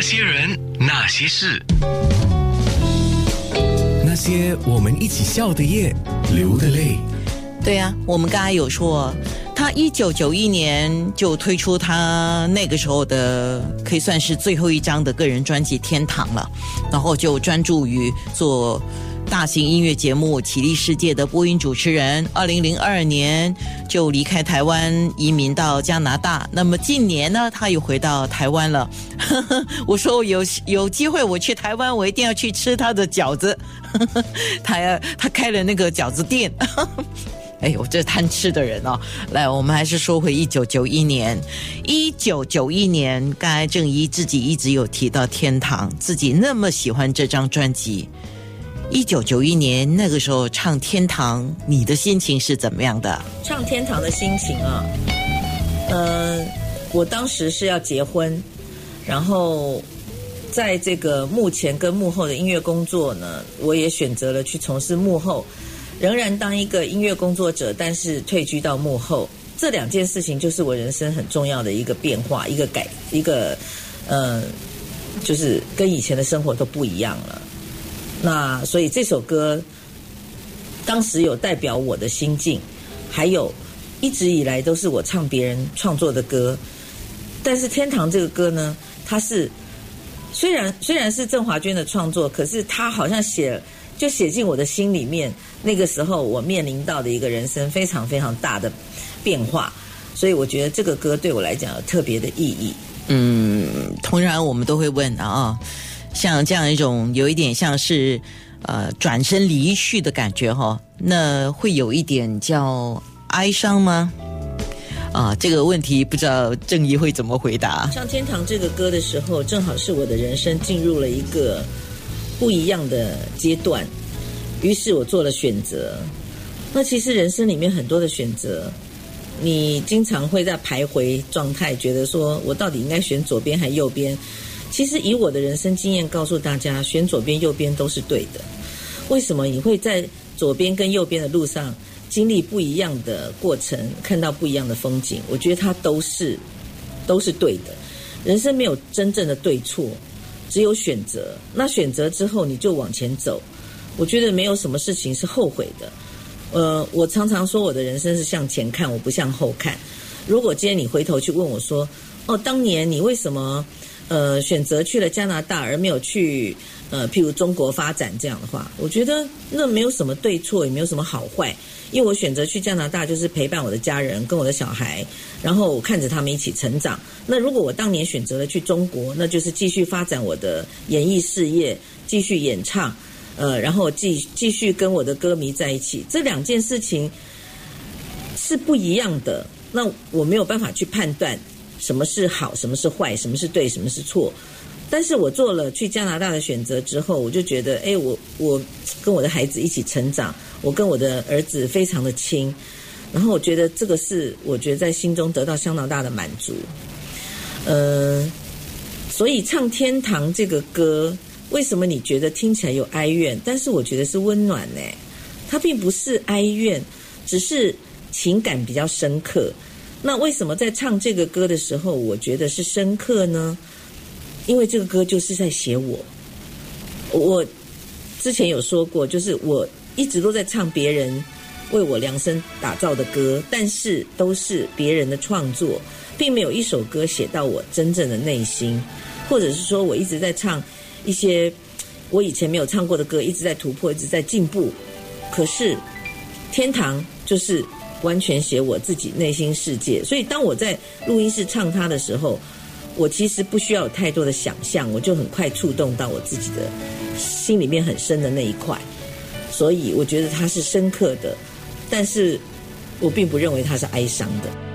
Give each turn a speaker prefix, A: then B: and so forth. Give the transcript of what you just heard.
A: 那些人，那些事，
B: 那些我们一起笑的夜，流的泪。
C: 对呀、我们刚才有说，他一九九一年就推出他那个时候的可以算是最后一张的个人专辑《天堂》了，然后就专注于做大型音乐节目《绮丽世界》的播音主持人。二零零二年就离开台湾，移民到加拿大。那么近年呢，他又回到台湾了。我说有有机会我去台湾，我一定要去吃他的饺子。他他开了那个饺子店。哎，我这贪吃的人哦。来，我们还是说回一九九一年。一九九一年，刚才郑怡自己一直有提到《天堂》，自己那么喜欢这张专辑。一九九一年那个时候唱《天堂》，你的心情是怎么样的？
D: 唱《天堂》的心情啊，呃，我当时是要结婚，然后在这个幕前跟幕后的音乐工作呢，我也选择了去从事幕后，仍然当一个音乐工作者，但是退居到幕后。这两件事情就是我人生很重要的一个变化，一个改，一个呃，就是跟以前的生活都不一样了。那所以这首歌当时有代表我的心境，还有一直以来都是我唱别人创作的歌。但是《天堂》这个歌呢，它是虽然虽然是郑华娟的创作，可是它好像写就写进我的心里面。那个时候我面临到的一个人生非常非常大的变化，所以我觉得这个歌对我来讲有特别的意义。
C: 嗯，通常我们都会问啊，像这样一种有一点像是呃转身离去的感觉哈、那会有一点叫哀伤吗？啊，这个问题不知道郑怡会怎么回答。
D: 唱《天堂》这个歌的时候，正好是我的人生进入了一个不一样的阶段，于是我做了选择。那其实人生里面很多的选择，你经常会在徘徊状态，觉得说我到底应该选左边还是右边？其实以我的人生经验告诉大家，选左边右边都是对的。为什么你会在左边跟右边的路上经历不一样的过程，看到不一样的风景？我觉得它都是都是对的。人生没有真正的对错，只有选择。那选择之后，你就往前走。我觉得没有什么事情是后悔的。呃，我常常说我的人生是向前看，我不向后看。如果今天你回头去问我说：“哦，当年你为什么呃选择去了加拿大，而没有去呃譬如中国发展？”这样的话，我觉得那没有什么对错，也没有什么好坏。因为我选择去加拿大，就是陪伴我的家人跟我的小孩，然后我看着他们一起成长。那如果我当年选择了去中国，那就是继续发展我的演艺事业，继续演唱。呃，然后继继续跟我的歌迷在一起，这两件事情是不一样的。那我没有办法去判断什么是好，什么是坏，什么是对，什么是错。但是我做了去加拿大的选择之后，我就觉得，哎，我我跟我的孩子一起成长，我跟我的儿子非常的亲，然后我觉得这个是我觉得在心中得到相当大的满足。呃，所以唱《天堂》这个歌。为什么你觉得听起来有哀怨？但是我觉得是温暖呢。它并不是哀怨，只是情感比较深刻。那为什么在唱这个歌的时候，我觉得是深刻呢？因为这个歌就是在写我。我之前有说过，就是我一直都在唱别人为我量身打造的歌，但是都是别人的创作，并没有一首歌写到我真正的内心，或者是说我一直在唱。一些我以前没有唱过的歌，一直在突破，一直在进步。可是《天堂》就是完全写我自己内心世界，所以当我在录音室唱它的时候，我其实不需要有太多的想象，我就很快触动到我自己的心里面很深的那一块。所以我觉得它是深刻的，但是我并不认为它是哀伤的。